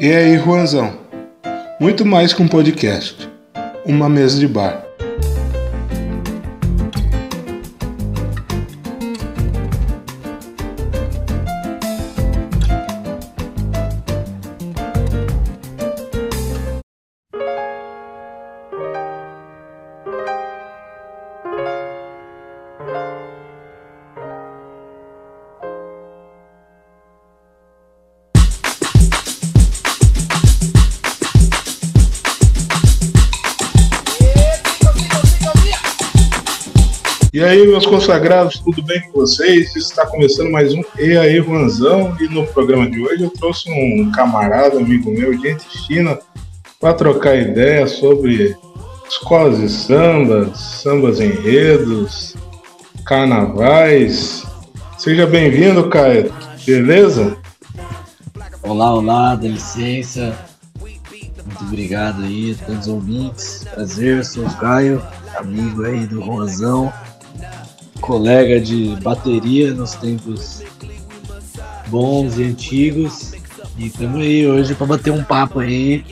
E aí, Juanzão? Muito mais que um podcast, uma mesa de bar. Meus consagrados, tudo bem com vocês? Está começando mais um E aí, Juanzão. E no programa de hoje eu trouxe um camarada, amigo meu, gente fina, para trocar ideia sobre escolas de sambas, sambas enredos, carnavais. Seja bem-vindo, Caio. Beleza? Olá, olá, dá licença. Muito obrigado aí a todos os ouvintes. Prazer, sou o Caio, amigo aí do Rosão colega de bateria nos tempos bons e antigos. E estamos aí hoje para bater um papo aí,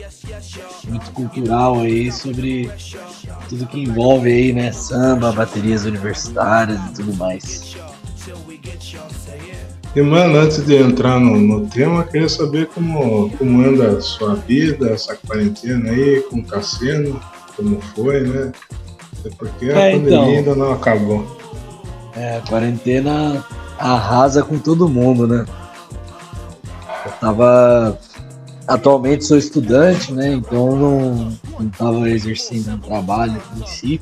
muito cultural aí, sobre tudo que envolve aí, né? Samba, baterias universitárias e tudo mais. E mano, antes de entrar no, no tema, queria saber como, como anda a sua vida, essa quarentena aí, como tá sendo, como foi, né? Porque a é, pandemia então... ainda não acabou. É, a quarentena arrasa com todo mundo, né? Eu tava. Atualmente sou estudante, né? Então não, não tava exercendo um trabalho em si.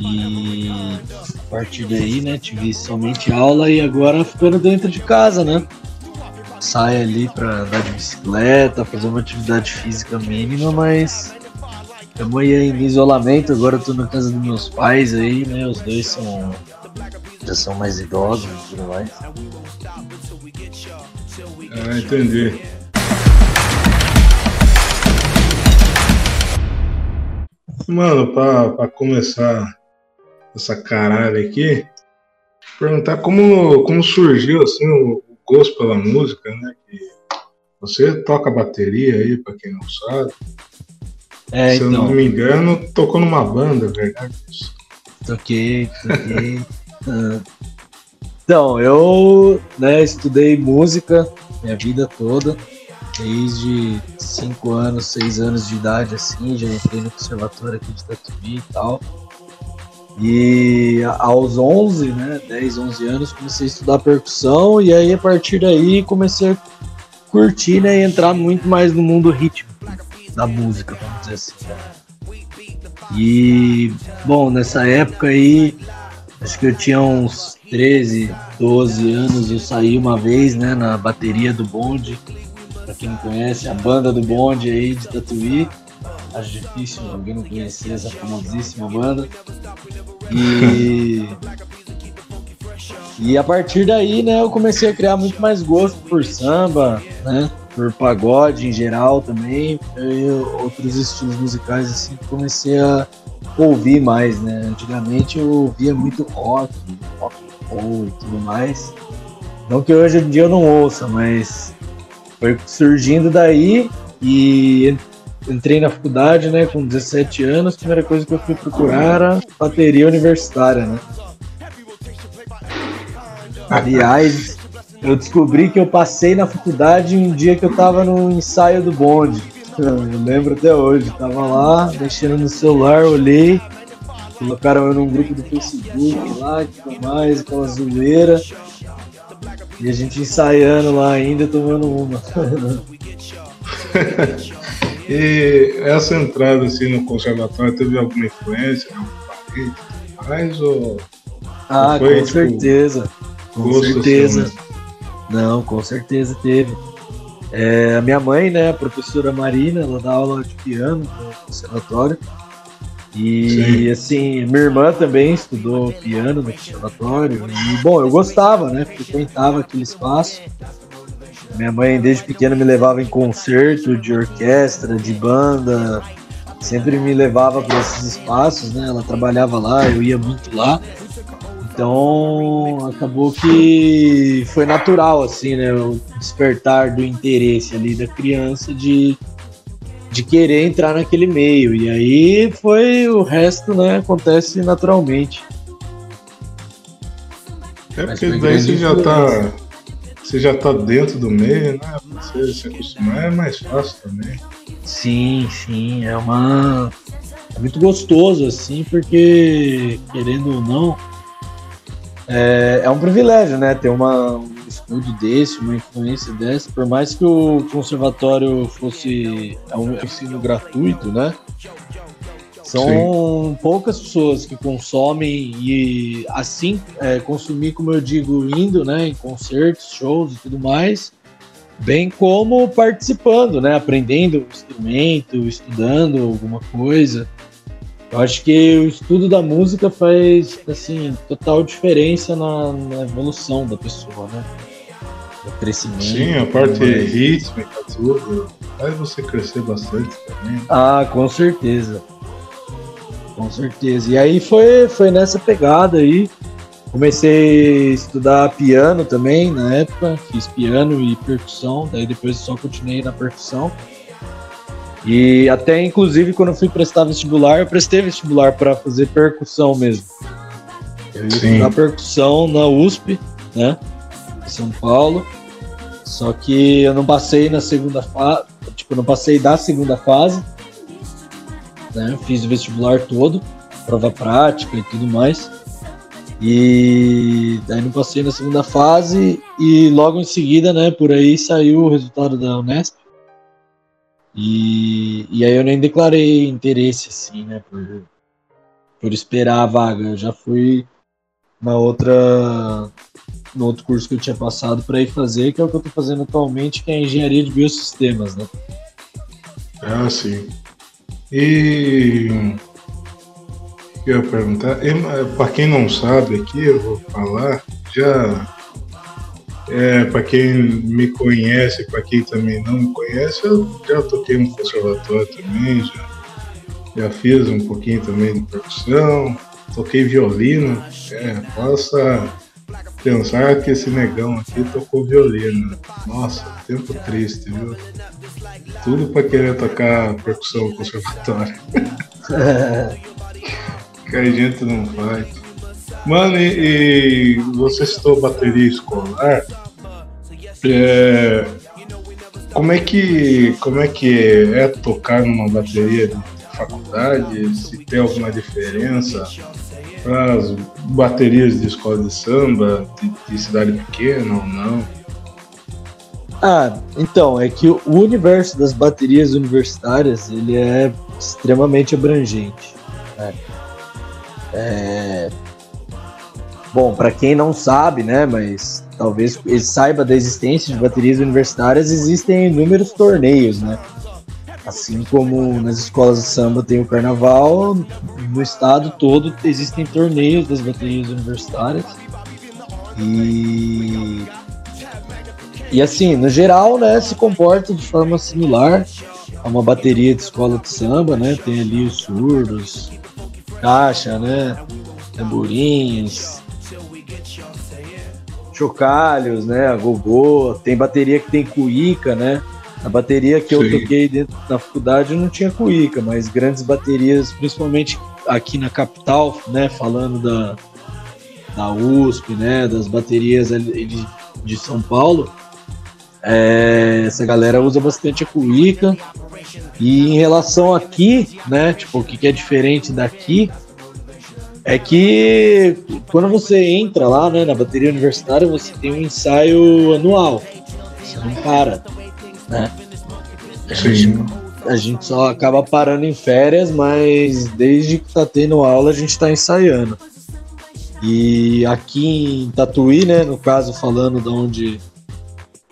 E a partir daí, né, tive somente aula e agora ficando dentro de casa, né? Sai ali pra andar de bicicleta, fazer uma atividade física mínima, mas estamos aí em isolamento, agora eu tô na casa dos meus pais aí, né? Os dois são já são mais idosos e tudo mais. Ah, entendi. Mano, pra, pra começar essa caralho aqui, perguntar como, como surgiu assim o, o gosto pela música, né? Que você toca bateria aí, pra quem não sabe. É, Se então. eu não então. me engano, tocou numa banda, é verdade? Toquei, toquei. Então, eu né, estudei música minha vida toda, desde 5 anos, 6 anos de idade, assim, já entrei no conservatório aqui de Tatuí e tal. E aos 11, né, 10, 11 anos, comecei a estudar percussão e aí a partir daí comecei a curtir né, e entrar muito mais no mundo rítmico da música, vamos dizer assim. E, bom, nessa época aí Acho que eu tinha uns 13, 12 anos, eu saí uma vez, né, na bateria do bonde. Pra quem não conhece, a banda do bonde aí de Tatuí. Acho difícil alguém não conhecer essa famosíssima banda. E. E a partir daí, né, eu comecei a criar muito mais gosto por samba, né? Por pagode em geral também, e outros estilos musicais assim, comecei a ouvir mais, né? Antigamente eu ouvia muito rock, rock roll e tudo mais. Não que hoje em dia eu não ouça, mas foi surgindo daí e entrei na faculdade, né, com 17 anos, a primeira coisa que eu fui procurar era bateria universitária, né? Aliás, eu descobri que eu passei na faculdade um dia que eu tava no ensaio do bonde. Eu lembro até hoje, tava lá, mexendo no celular, olhei, colocaram eu num grupo do Facebook lá e tudo mais, aquela zoeira. E a gente ensaiando lá ainda, tomando uma. e essa entrada assim no conservatório teve alguma influência? Mais ou. Ah, foi, com tipo, certeza. Com assim, certeza. Assim, Não, com certeza teve. É, a minha mãe, né, a professora Marina, ela dá aula de piano no conservatório. E Sim. assim, minha irmã também estudou piano no conservatório. E bom, eu gostava, né? Frequentava aquele espaço. Minha mãe, desde pequena, me levava em concerto de orquestra, de banda. Sempre me levava para esses espaços, né? Ela trabalhava lá, eu ia muito lá. Então acabou que foi natural, assim, né? O despertar do interesse ali da criança de, de querer entrar naquele meio. E aí foi o resto, né? Acontece naturalmente. É porque daí você já tá. Você já tá dentro do meio, né? Você se acostumar é mais fácil também. Sim, sim. É uma. É muito gostoso, assim, porque, querendo ou não, é, é um privilégio, né? Ter uma, um estudo desse, uma influência dessa, por mais que o conservatório fosse é um ensino gratuito, né? São Sim. poucas pessoas que consomem e assim é, consumir, como eu digo, indo, né, em concertos, shows e tudo mais, bem como participando, né, aprendendo um instrumento, estudando alguma coisa. Eu acho que o estudo da música faz assim total diferença na, na evolução da pessoa, né? O crescimento. Sim, a parte rítmica, tudo, faz você crescer bastante também. Ah, com certeza. Com certeza. E aí foi, foi nessa pegada aí. Comecei a estudar piano também na época, fiz piano e percussão, daí depois só continuei na percussão. E até inclusive quando eu fui prestar vestibular, eu prestei vestibular para fazer percussão mesmo. Eu ia estudar percussão na USP, né? Em São Paulo. Só que eu não passei na segunda fase, tipo, não passei da segunda fase né? Fiz o vestibular todo, prova prática e tudo mais. E daí não passei na segunda fase e logo em seguida, né, por aí saiu o resultado da Unesp. E, e aí eu nem declarei interesse, assim, né, por, por esperar a vaga. Eu já fui na outra no outro curso que eu tinha passado para ir fazer, que é o que eu estou fazendo atualmente, que é engenharia de biosistemas, né? Ah, sim. E eu ia perguntar, para quem não sabe aqui, eu vou falar, já é, para quem me conhece, para quem também não me conhece, eu já toquei no conservatório também, já, já fiz um pouquinho também de percussão, toquei violino, é, possa pensar que esse negão aqui tocou violino. Nossa, tempo triste, viu? Tudo pra querer tocar percussão conservatória. que a gente não faz. Mano, e, e você citou bateria escolar. É, como é que como é que é tocar numa bateria de faculdade? Se tem alguma diferença? as baterias de escola de samba, de, de cidade pequena ou não? Ah, então, é que o universo das baterias universitárias, ele é extremamente abrangente. Né? É... Bom, para quem não sabe, né, mas talvez ele saiba da existência de baterias universitárias, existem inúmeros torneios, né? Assim como nas escolas de samba tem o carnaval, no estado todo existem torneios das baterias universitárias. E e assim, no geral, né, se comporta de forma similar a uma bateria de escola de samba, né? Tem ali os surdos, caixa, né? Tamborins, chocalhos, né? A gogô, tem bateria que tem cuíca, né? A bateria que Sim. eu toquei dentro da faculdade não tinha cuíca, mas grandes baterias, principalmente aqui na capital, né, falando da, da USP, né, das baterias de, de São Paulo, é, essa galera usa bastante a cuíca. E em relação aqui, né, tipo, o que é diferente daqui é que quando você entra lá, né, na bateria universitária, você tem um ensaio anual. Você não para né? A gente, a gente só acaba parando em férias, mas desde que tá tendo aula a gente tá ensaiando. E aqui em Tatuí, né, no caso falando da onde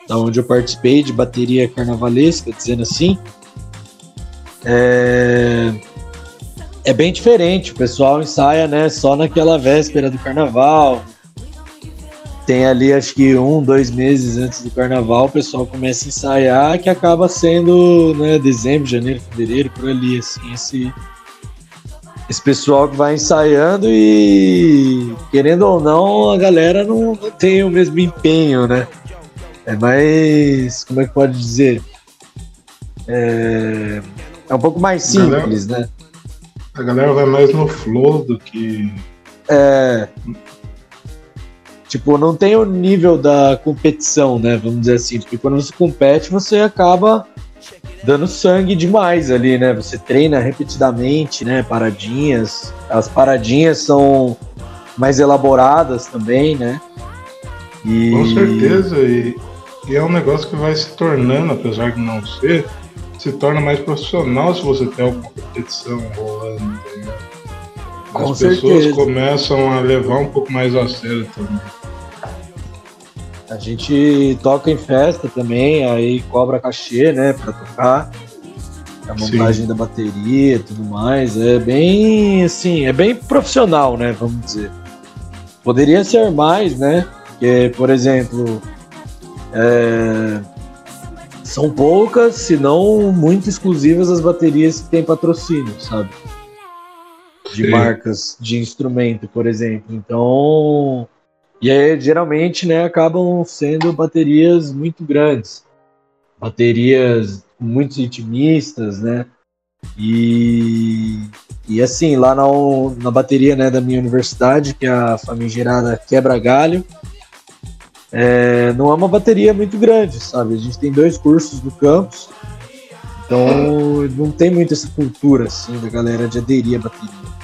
da onde eu participei de bateria carnavalesca, dizendo assim, é, é bem diferente. O pessoal ensaia, né, só naquela véspera do carnaval, tem ali acho que um, dois meses antes do carnaval, o pessoal começa a ensaiar, que acaba sendo né, dezembro, janeiro, fevereiro, por ali, assim, esse, esse pessoal que vai ensaiando e, querendo ou não, a galera não, não tem o mesmo empenho, né? É mais. Como é que pode dizer? É, é um pouco mais simples, galera, né? A galera vai mais no flow do que. É. Tipo, não tem o nível da competição, né? Vamos dizer assim. Porque quando você compete, você acaba dando sangue demais ali, né? Você treina repetidamente, né? Paradinhas. As paradinhas são mais elaboradas também, né? E... Com certeza, e, e, é um negócio que vai se tornando, apesar de não ser, se torna mais profissional se você tem uma competição rolando, Com As certeza. pessoas começam a levar um pouco mais a sério também. A gente toca em festa também, aí cobra cachê, né, pra tocar. A montagem Sim. da bateria e tudo mais. É bem, assim, é bem profissional, né, vamos dizer. Poderia ser mais, né? Porque, por exemplo, é... são poucas, se não muito exclusivas as baterias que têm patrocínio, sabe? De Sim. marcas de instrumento, por exemplo. Então, e aí, geralmente, né, acabam sendo baterias muito grandes, baterias muito intimistas, né? E, e assim, lá na, na bateria né, da minha universidade, que é a famigerada Quebra Galho, é, não é uma bateria muito grande, sabe? A gente tem dois cursos no campus, então não tem muito essa cultura assim da galera de aderir à bateria.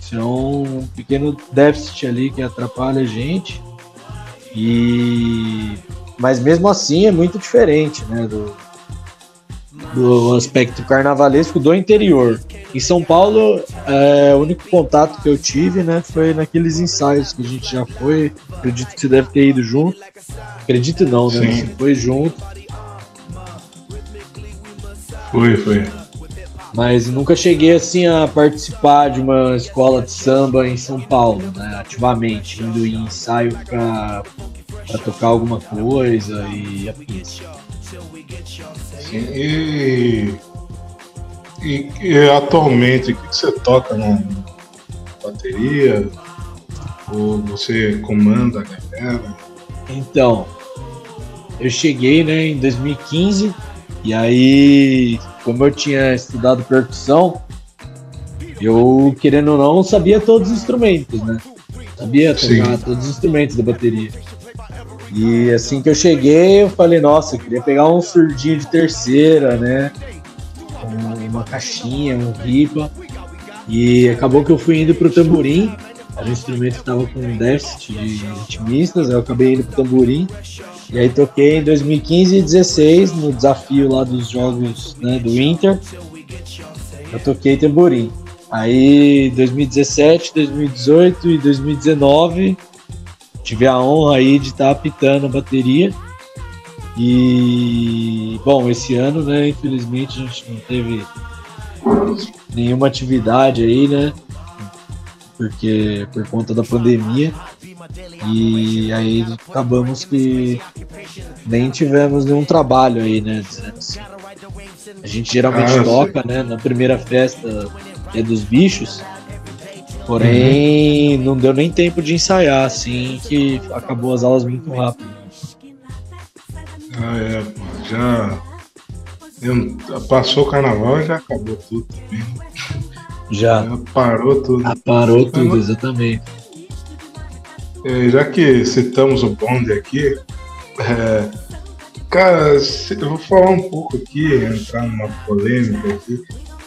Isso é um pequeno déficit ali que atrapalha a gente. E mas mesmo assim é muito diferente, né, do, do aspecto carnavalesco do interior. Em São Paulo, é, o único contato que eu tive, né, foi naqueles ensaios que a gente já foi. Acredito que você deve ter ido junto. Acredito não, né? Sim. Você foi junto. Foi, foi mas nunca cheguei assim a participar de uma escola de samba em São Paulo, né, ativamente, indo em ensaio para tocar alguma coisa e afins. Sim, e, e, e, atualmente, o que você toca na bateria? Ou você comanda a galera? Então, eu cheguei né, em 2015 e aí como eu tinha estudado percussão, eu, querendo ou não, sabia todos os instrumentos, né? Sabia tocar Sim. todos os instrumentos da bateria. E assim que eu cheguei, eu falei, nossa, eu queria pegar um surdinho de terceira, né? Uma caixinha, um ripa. E acabou que eu fui indo pro tamborim. Era um instrumento que estava com déficit de intimistas, eu acabei indo pro tamborim. E aí toquei em 2015 e 2016 no desafio lá dos jogos né, do Inter. Eu toquei tamborim. Aí 2017, 2018 e 2019 tive a honra aí de estar tá apitando a bateria. E bom, esse ano, né, infelizmente a gente não teve nenhuma atividade aí, né? Porque por conta da pandemia. E aí acabamos que nem tivemos nenhum trabalho aí, né? A gente geralmente ah, toca, né? Na primeira festa é dos bichos. Porém, uhum. não deu nem tempo de ensaiar, assim, que acabou as aulas muito rápido. Ah, é, já. Eu, passou o carnaval e já acabou tudo também. Já. já parou tudo. Ah, parou tudo, exatamente. É, já que citamos o bonde aqui, é, cara, eu vou falar um pouco aqui, entrar numa polêmica aqui.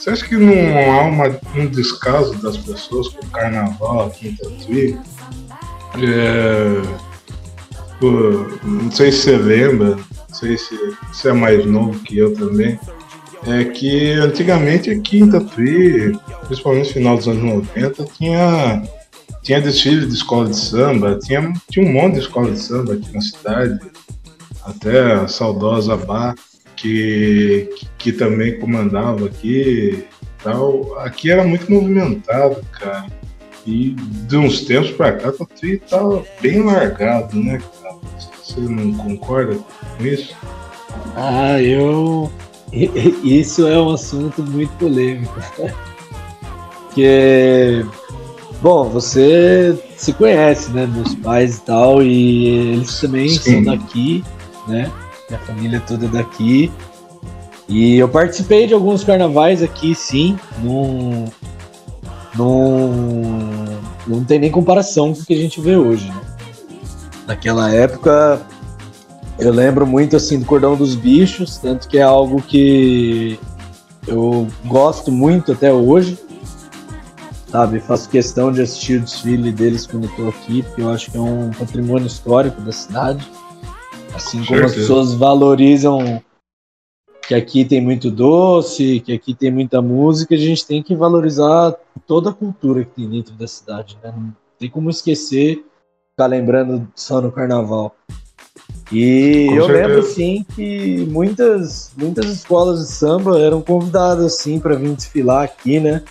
Você acha que não há uma, um descaso das pessoas com o carnaval aqui em Tatuí? É, não sei se você lembra, não sei se você é mais novo que eu também, é que antigamente aqui em Tatuí, principalmente no final dos anos 90, tinha tinha desfile de escola de samba, tinha, tinha um monte de escola de samba aqui na cidade, até a saudosa Bá, que, que, também comandava aqui tal. Aqui era muito movimentado, cara. E de uns tempos pra cá, tá, tá bem largado, né, cara? Você não concorda com isso? Ah, eu. Isso é um assunto muito polêmico. porque, bom, você se conhece, né? Meus pais e tal, e eles também Sim. são daqui, né? Minha família toda daqui. E eu participei de alguns carnavais aqui, sim. Não, não, não tem nem comparação com o que a gente vê hoje. Né? Naquela época, eu lembro muito assim do Cordão dos Bichos, tanto que é algo que eu gosto muito até hoje. Sabe, faço questão de assistir o desfile deles quando tô aqui, porque eu acho que é um patrimônio histórico da cidade. Assim como as pessoas valorizam que aqui tem muito doce, que aqui tem muita música, a gente tem que valorizar toda a cultura que tem dentro da cidade, né? Não tem como esquecer, ficar lembrando só no carnaval. E Com eu certeza. lembro sim que muitas, muitas escolas de samba eram convidadas assim para vir desfilar aqui, né?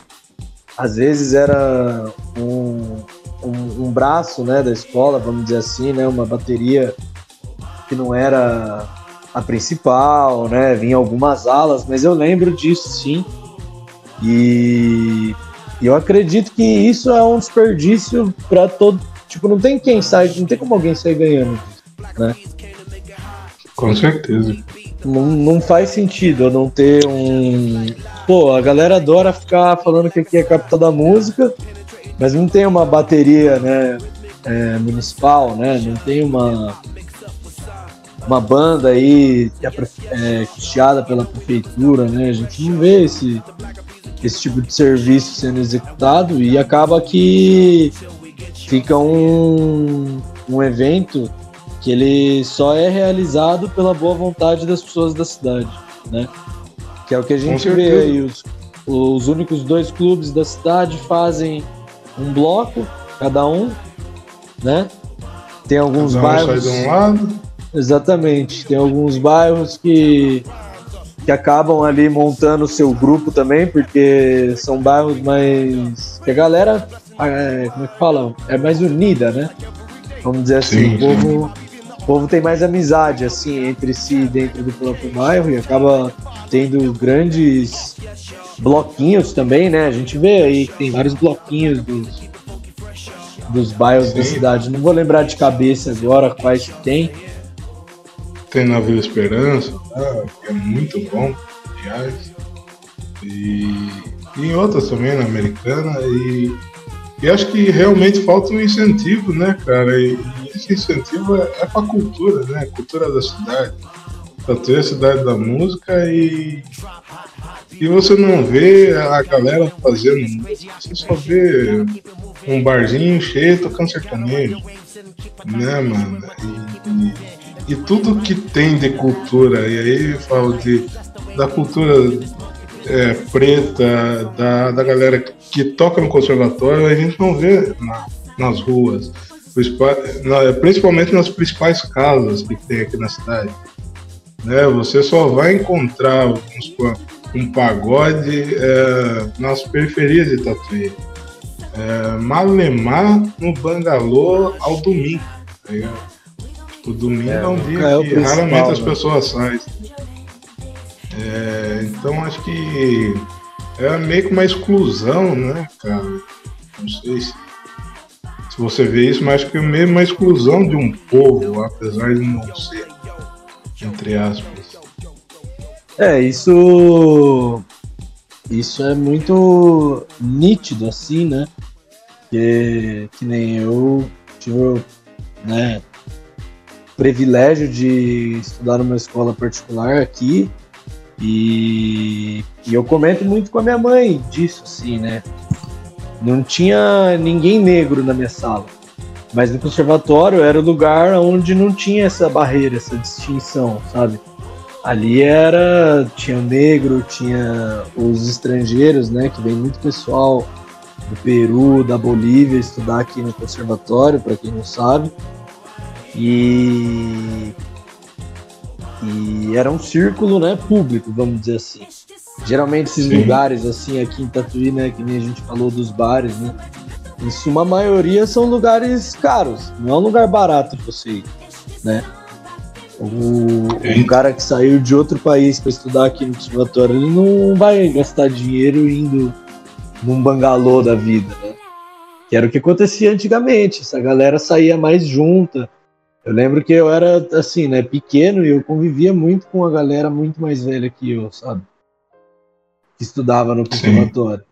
Às vezes era um, um, um, braço, né, da escola, vamos dizer assim, né, uma bateria que não era a principal, né? Vinha algumas alas, mas eu lembro disso sim. E eu acredito que isso é um desperdício para todo. Tipo, não tem quem sai, não tem como alguém sair ganhando, né? Com certeza. Não, não faz sentido eu não ter um. Pô, a galera adora ficar falando que aqui é a capital da música, mas não tem uma bateria, né? É, municipal, né? Não tem uma uma banda aí que é, é custeada pela prefeitura, né? A gente não vê esse, esse tipo de serviço sendo executado e acaba que fica um, um evento que ele só é realizado pela boa vontade das pessoas da cidade, né? Que é o que a gente vê aí, os, os únicos dois clubes da cidade fazem um bloco, cada um, né? Tem alguns cada um bairros. Sai de um lado Exatamente. Tem alguns bairros que, que acabam ali montando o seu grupo também, porque são bairros mais. que a galera, é, como é que fala? É mais unida, né? Vamos dizer assim, sim, o povo. O povo tem mais amizade assim entre si dentro do próprio bairro e acaba tendo grandes bloquinhos também, né? A gente vê aí que tem vários bloquinhos dos, dos bairros Sim. da cidade. Não vou lembrar de cabeça agora quais que tem, tem na Vila Esperança, tá? que é muito bom, aliás. E, e outras também, na Americana. E, e acho que realmente falta um incentivo, né, cara? E, e esse incentivo é, é para a cultura, né? Cultura da cidade. Ter a cidade da música e, e você não vê a galera fazendo você só vê um barzinho cheio tocando sertanejo, né, mano? E, e, e tudo que tem de cultura, e aí eu falo de, da cultura é, preta, da, da galera que toca no conservatório, a gente não vê na, nas ruas, principalmente nas principais casas que tem aqui na cidade. Né? Você só vai encontrar uns, um pagode é, nas periferias de Tatuí. É, Malemar no Bangalô ao domingo. Tá o domingo é, é um dia é que raramente as né? pessoas saem. É, então acho que é meio que uma exclusão, né, cara? Não sei se, se você vê isso, mas acho que é meio uma exclusão de um povo, apesar de não ser, entre aspas. É, isso. Isso é muito nítido, assim, né? Que, que nem eu tive, né, privilégio de estudar numa escola particular aqui e, e, eu comento muito com a minha mãe disso, assim, né? Não tinha ninguém negro na minha sala, mas no conservatório era o lugar onde não tinha essa barreira, essa distinção, sabe? Ali era tinha negro, tinha os estrangeiros, né? Que vem muito pessoal do Peru, da Bolívia estudar aqui no conservatório, para quem não sabe. E, e era um círculo né, público, vamos dizer assim. Geralmente esses Sim. lugares assim aqui em Tatuí, né, que nem a gente falou dos bares, né? Em suma maioria são lugares caros, não é um lugar barato você ir, né? O, o cara que saiu de outro país para estudar aqui no conservatório, ele não vai gastar dinheiro indo num bangalô da vida, né? Que era o que acontecia antigamente. Essa galera saía mais junta. Eu lembro que eu era, assim, né, pequeno e eu convivia muito com a galera muito mais velha que eu, sabe? Que estudava no conservatório.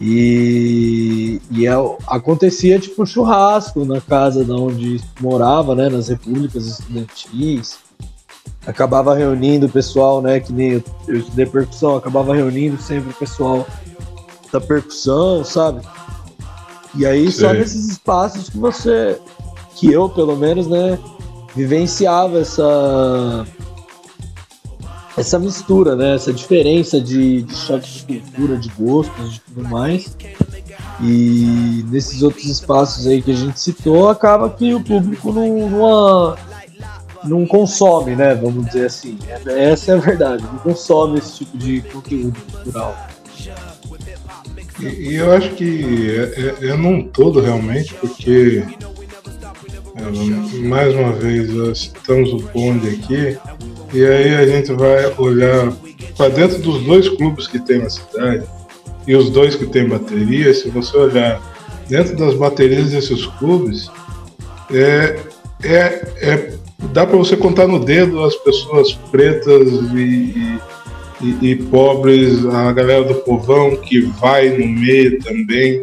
E, e é, acontecia tipo churrasco na casa de onde morava, né, nas repúblicas estudantis. Acabava reunindo o pessoal, né, que nem eu, eu estudei percussão, acabava reunindo sempre o pessoal da percussão, sabe? E aí Sim. só nesses espaços que você, que eu pelo menos, né, vivenciava essa essa mistura, né, essa diferença de, de choque de cultura, de gostos, de tudo mais. E nesses outros espaços aí que a gente citou, acaba que o público não, não, não consome, né? Vamos dizer assim. Essa é a verdade, não consome esse tipo de conteúdo cultural. E, e eu acho que é, é, é todo realmente, porque mais uma vez nós citamos o bonde aqui, e aí a gente vai olhar para dentro dos dois clubes que tem na cidade e os dois que tem bateria, se você olhar dentro das baterias desses clubes, é, é, é dá para você contar no dedo as pessoas pretas e, e, e, pobres, a galera do povão que vai no meio também.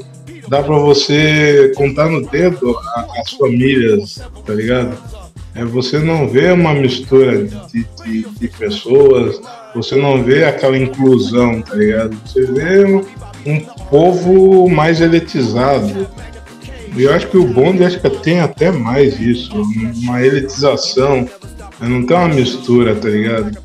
Dá para você contar no dedo as famílias, tá ligado? É, você não vê uma mistura de, de, de, pessoas, você não vê aquela inclusão, tá ligado? Você vê um, um povo mais elitizado. E eu acho que o bonde acho que tem até mais isso, uma elitização. Não tem uma mistura, tá ligado?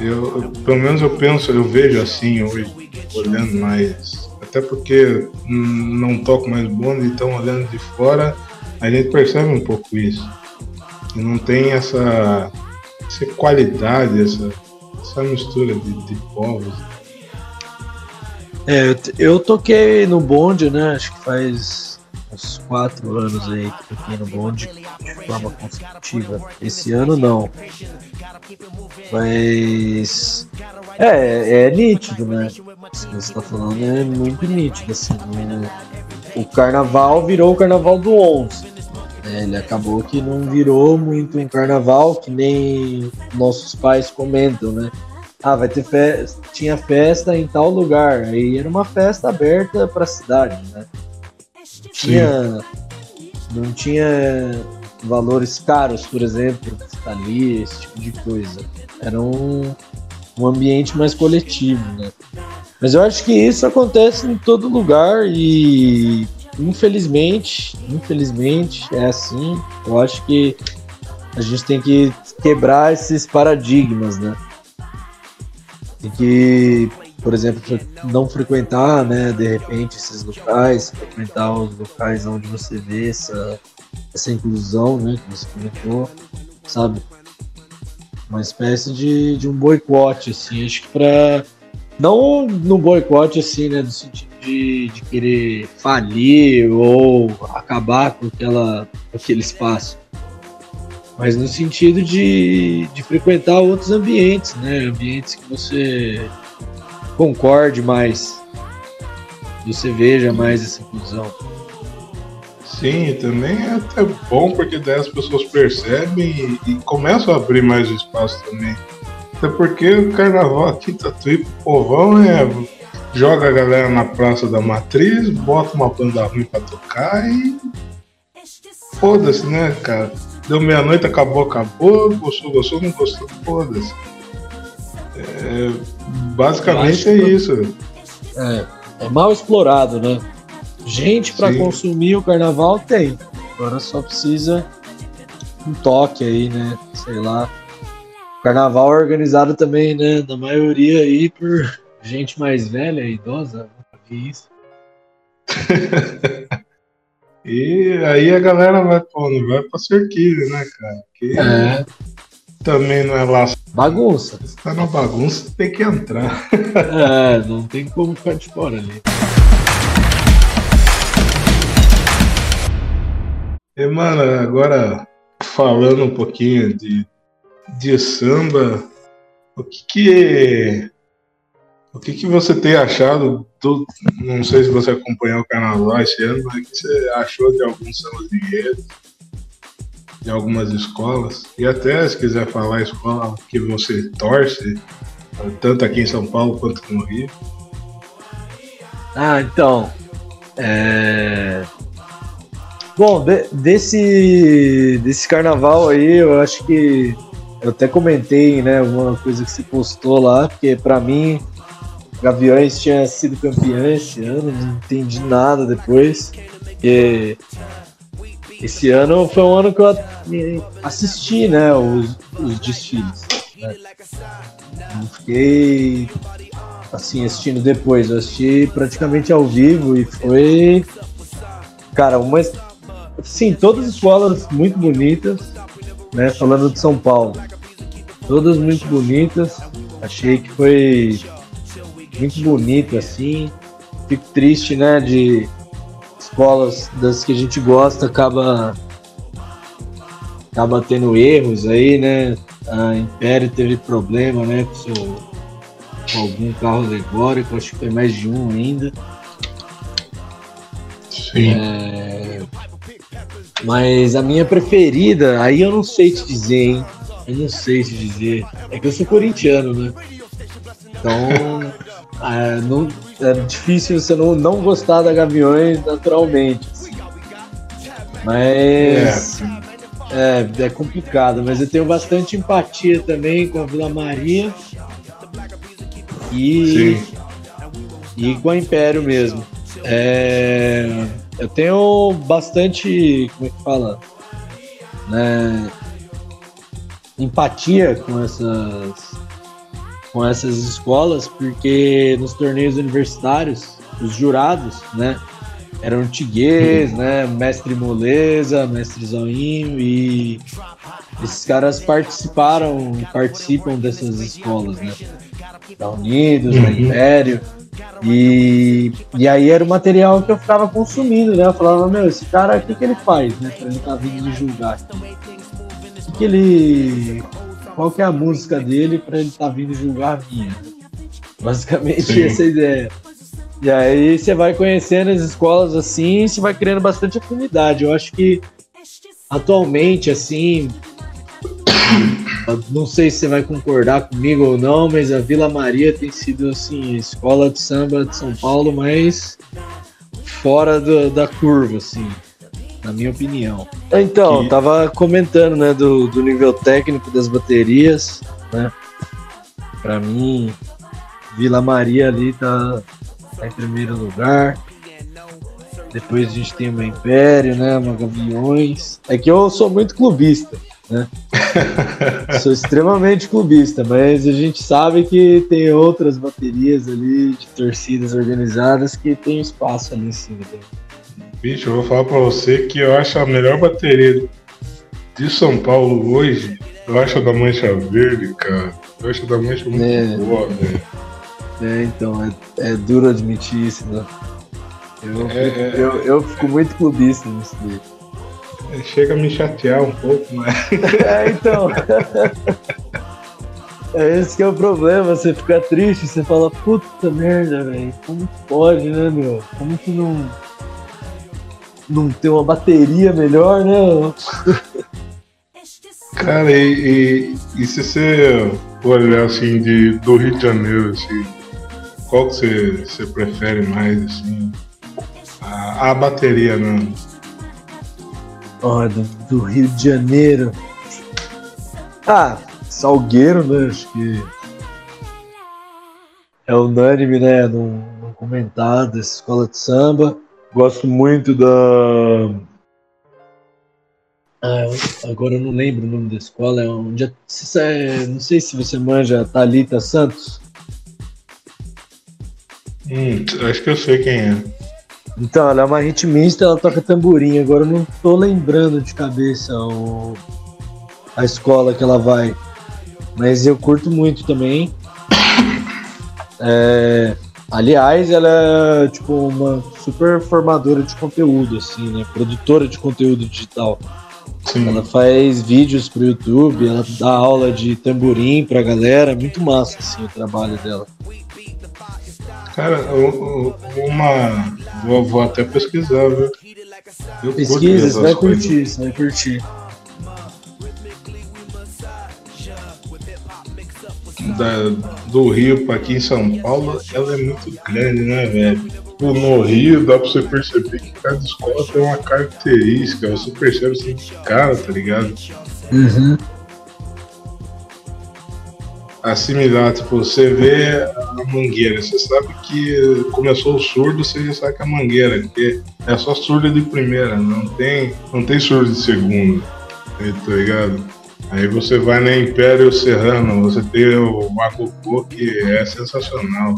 Eu, pelo menos eu penso, eu vejo assim hoje, olhando mais. Até porque não toco mais bonde, então olhando de fora, a gente percebe um pouco isso. E não tem essa, essa qualidade, essa, essa mistura de, de povos. É, eu toquei no bonde, né? Acho que faz uns quatro anos aí que toquei no bonde de forma consecutiva. Esse ano não. Mas é, é nítido, né? O que você está falando é muito nítido. Assim, né? O carnaval virou o carnaval do 11. Né? Ele acabou que não virou muito em carnaval, que nem nossos pais comentam, né? Ah, vai ter festa, tinha festa em tal lugar. Aí era uma festa aberta para a cidade, né? Tinha, não tinha valores caros, por exemplo, ali, esse tipo de coisa. Era um, um ambiente mais coletivo, né? Mas eu acho que isso acontece em todo lugar e infelizmente, infelizmente é assim. Eu acho que a gente tem que quebrar esses paradigmas, né? Tem que, por exemplo, não frequentar, né, de repente esses locais, frequentar os locais onde você vê essa, essa inclusão, né, que você comentou, sabe? Uma espécie de, de um boicote, assim, acho que para não no boicote assim, né, do sentido de, de querer falir ou acabar com aquela, aquele espaço, mas no sentido de, de frequentar outros ambientes, né? Ambientes que você concorde mais, você veja mais essa inclusão. Sim, também é até bom porque daí as pessoas percebem e, e começam a abrir mais o espaço também. Até porque o carnaval aqui em Tatuí pro povão é joga a galera na Praça da Matriz, bota uma banda ruim pra tocar e. Foda-se, né, cara? Deu meia-noite, acabou, acabou, gostou, gostou, não gostou, foda-se. É, basicamente é isso. É, é mal explorado, né? Gente para consumir o carnaval tem. Agora só precisa um toque aí, né? Sei lá. Carnaval organizado também, né? Da maioria aí por gente mais velha, idosa, vi isso. e aí a galera vai, pô, não vai pra cerquilha, né, cara? Que é. Também não é lá. Bagunça. Se tá na bagunça, tem que entrar. é, não tem como ficar de fora ali. E, mano, agora falando um pouquinho de, de samba, o que que O que, que você tem achado do. Não sei se você acompanhou o carnaval esse ano, mas o que você achou de alguns sambas de de algumas escolas? E até se quiser falar a escola que você torce, tanto aqui em São Paulo quanto no Rio. Ah, então. É... Bom, de, desse, desse carnaval aí, eu acho que eu até comentei, né, alguma coisa que você postou lá, porque para mim Gaviões tinha sido campeão esse ano, não entendi nada depois. Porque esse ano foi um ano que eu assisti, né, os, os desfiles. Né? Não fiquei assim assistindo depois, eu assisti praticamente ao vivo e foi, cara, uma, sim, todas as escolas muito bonitas, né, falando de São Paulo, todas muito bonitas. Achei que foi muito bonito assim. Fico triste, né, de escolas das que a gente gosta acaba acaba tendo erros aí, né? A Império teve problema, né, com, seu, com algum carro alegórico, acho que foi mais de um ainda. Sim. É... Mas a minha preferida, aí eu não sei te dizer, hein? Eu não sei te dizer. É que eu sou corintiano, né? Então, é, não, é difícil você não, não gostar da Gaviões naturalmente. Assim. Mas é. é. é, complicado, mas eu tenho bastante empatia também com a Vila Maria e, Sim. e com a Império mesmo. É, eu tenho bastante, como é que fala? Né, empatia com essas com essas escolas, porque nos torneios universitários, os jurados, né, eram Tiguês, né, Mestre Moleza, Mestre Zoinho, e esses caras participaram, participam dessas escolas, né, da Unidos, da uhum. Império, e, e aí era o material que eu ficava consumindo, né, eu falava, meu, esse cara, o que que ele faz, né, pra ele tá vindo me julgar O que que ele qual que é a música dele para ele estar tá vindo julgar a minha. Basicamente Sim. essa é a ideia. E aí você vai conhecendo as escolas assim, você vai criando bastante afinidade. Eu acho que atualmente, assim, não sei se você vai concordar comigo ou não, mas a Vila Maria tem sido assim, escola de samba de São Paulo, mas fora do, da curva, assim na minha opinião. Então, que... tava comentando, né, do, do nível técnico das baterias, né? Para mim, Vila Maria ali tá, tá, em primeiro lugar. Depois a gente tem o Império, né? Uma Gaviões. É que eu sou muito clubista, né? sou extremamente clubista, mas a gente sabe que tem outras baterias ali de torcidas organizadas que tem espaço ali em cima. Dele. Bicho, eu vou falar pra você que eu acho a melhor bateria de São Paulo hoje. Eu acho a da Mancha Verde, cara. Eu acho a da Mancha muito é. boa, velho. É, então, é, é duro admitir isso, né? Eu, é, fico, é. eu, eu fico muito clubista nisso daí. É, chega a me chatear um pouco, mas. É, então. É esse que é o problema, você fica triste, você fala, puta merda, velho, como pode, né, meu? Como que não não ter uma bateria melhor, né? Cara, e, e, e, se você olhar assim de, do Rio de Janeiro, assim, qual que você, você prefere mais, assim? A, a bateria, né? Ó, do, do, Rio de Janeiro. Ah, Salgueiro, né? Acho que é unânime, né? Num, num dessa escola de samba. Gosto muito da. Ah, agora eu não lembro o nome da escola. É onde é... não sei se você manja Talita Santos. Hum, acho que eu sei quem é. Então, ela é uma ritmista, ela toca tamborim. Agora eu não tô lembrando de cabeça o... a escola que ela vai. Mas eu curto muito também. É... Aliás, ela é tipo uma super formadora de conteúdo, assim, né? Produtora de conteúdo digital. Sim. Ela faz vídeos pro YouTube, ela dá aula de tamborim pra galera, muito massa assim o trabalho dela. Cara, uma. Vou, vou até pesquisar, viu? Eu Pesquisa, você vai coisas. curtir, você vai curtir. Da, do Rio para aqui em São Paulo, ela é muito grande, né, velho? Tipo, no Rio dá pra você perceber que cada escola tem uma característica, você percebe assim, cara, tá ligado? Uhum assimilar, tipo, você vê a mangueira, você sabe que começou o surdo, você já sabe que é a mangueira, porque é só surdo de primeira, não tem, não tem surdo de segunda, tá ligado? Aí você vai na Império Serrano, você tem o Macocô, que é sensacional.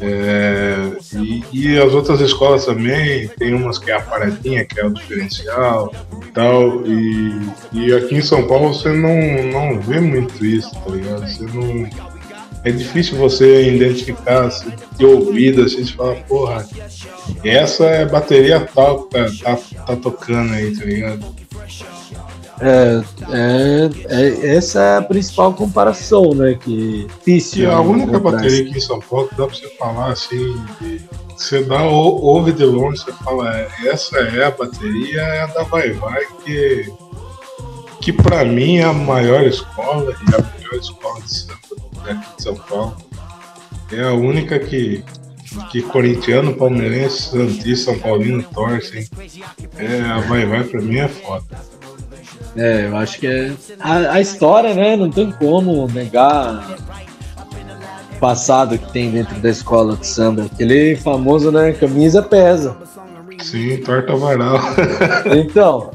É, e, e, as outras escolas também, tem umas que é a Paratinha, que é o diferencial e tal. E, e aqui em São Paulo você não, não vê muito isso, tá ligado? Você não. É difícil você identificar, assim, de ouvido, assim, você fala, porra, essa é bateria tal que tá, tá, tá tocando aí, tá ligado? É, é, é, essa é a principal comparação, né? Que difícil. a única bateria aqui em São Paulo que dá pra você falar assim. Você dá, ouve de longe, você fala, é, essa é a bateria, é a da Vai Vai, que, que pra mim é a maior escola e a melhor escola de samba de São Paulo. É a única que, que corintiano, palmeirense, santista, São Paulino torcem. É, a Vai Vai pra mim é foda. É, eu acho que é. A, a história, né? Não tem como negar o passado que tem dentro da escola de samba. Aquele famoso, né? Camisa pesa. Sim, torta varal. então,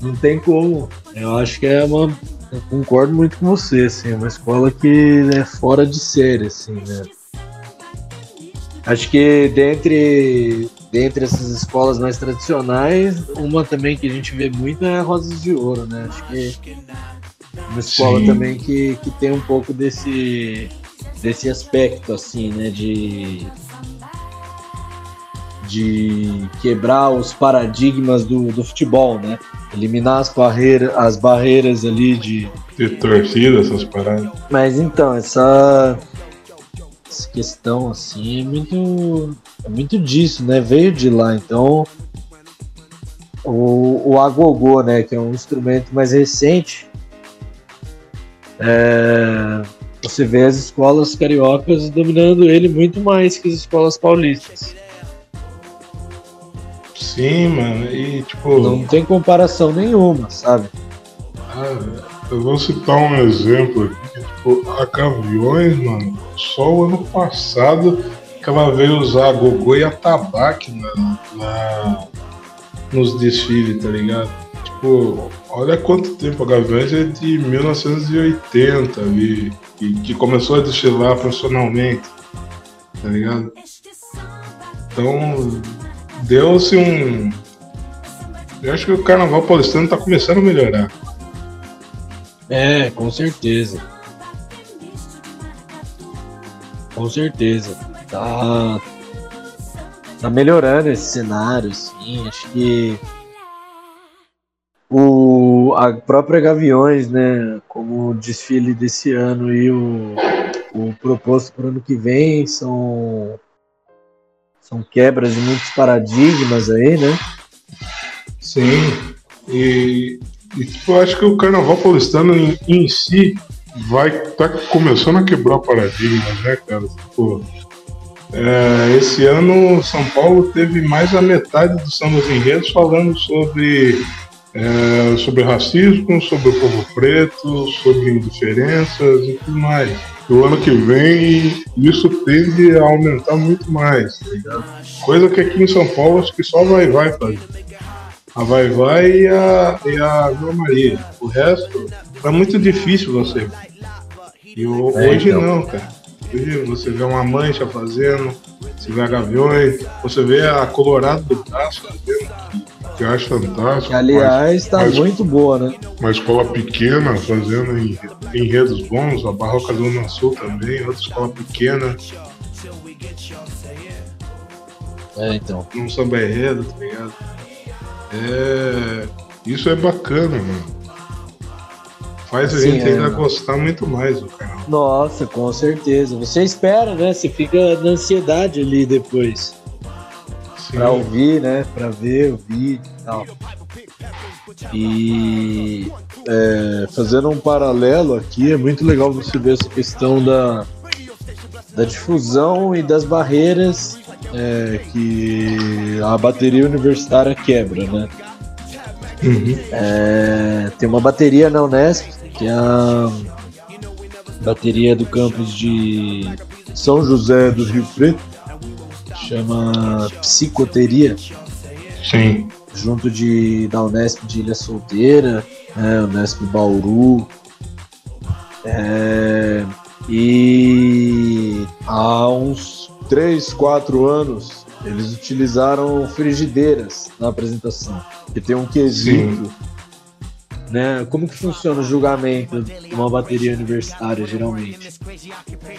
não tem como. Eu acho que é uma. Eu concordo muito com você, assim, é uma escola que é fora de série, assim, né? Acho que dentre dentre essas escolas mais tradicionais, uma também que a gente vê muito é Rosas de Ouro, né? Acho que uma escola Sim. também que, que tem um pouco desse, desse aspecto, assim, né? De, de quebrar os paradigmas do, do futebol, né? Eliminar as barreiras, as barreiras ali de. De torcida, essas paradas. Mas então, essa essa questão assim é muito é muito disso, né? Veio de lá, então o, o agogô, né, que é um instrumento mais recente, é, você vê as escolas cariocas dominando ele muito mais que as escolas paulistas. Sim, mano, e tipo. Não tem comparação nenhuma, sabe? Ah, eu vou citar um exemplo aqui, a Gaviões, mano, só o ano passado que ela veio usar gogô e a tabaque na, na, nos desfiles, tá ligado? Tipo, olha quanto tempo a Gaviões é de 1980, vi, que, que começou a desfilar profissionalmente, tá ligado? Então, deu-se um. Eu acho que o carnaval paulistano tá começando a melhorar. É, com certeza. Com certeza. Tá, tá melhorando esse cenário, sim. Acho que o, a própria Gaviões, né, como desfile desse ano e o, o proposto para o ano que vem são, são quebras de muitos paradigmas aí, né? Sim, e e tipo, eu acho que o carnaval paulistano em, em si vai tá começando a quebrar paradigmas, né, cara? Tipo, é, esse ano São Paulo teve mais da metade dos sambas enredos falando sobre, é, sobre racismo, sobre o povo preto, sobre indiferenças e tudo mais. O ano que vem isso tende a aumentar muito mais, tá ligado? Coisa que aqui em São Paulo acho que só vai vai fazer a Vai Vai e a, e a Maria. O resto é muito difícil você. E é, hoje então. não, cara. Hoje você vê uma mancha fazendo, você vê a Gaviões, você vê a Colorado do Braço fazendo, que, eu acho fantástico. Que, aliás, está muito boa, né? Uma escola pequena fazendo enredos bons, a Barroca do Sul também, outra escola pequena. É, então. Não samba enredo, tá ligado? É. Isso é bacana, mano. Faz a gente é. ainda gostar muito mais do canal. Nossa, com certeza. Você espera, né? Você fica na ansiedade ali depois. Sim. Pra ouvir, né? Pra ver o vídeo e tal. E é, fazendo um paralelo aqui, é muito legal você ver essa questão da, da difusão e das barreiras é, que a bateria universitária quebra, né? Uhum. É, tem uma bateria na Unesp, que é a bateria do campus de São José do Rio Preto, chama Psicoteria. Sim. Junto de, da Unesp de Ilha Solteira, né, Unesp Bauru. É, e há uns 3, 4 anos eles utilizaram frigideiras na apresentação, que tem um quesito. Sim. Né? Como que funciona o julgamento de uma bateria universitária, geralmente?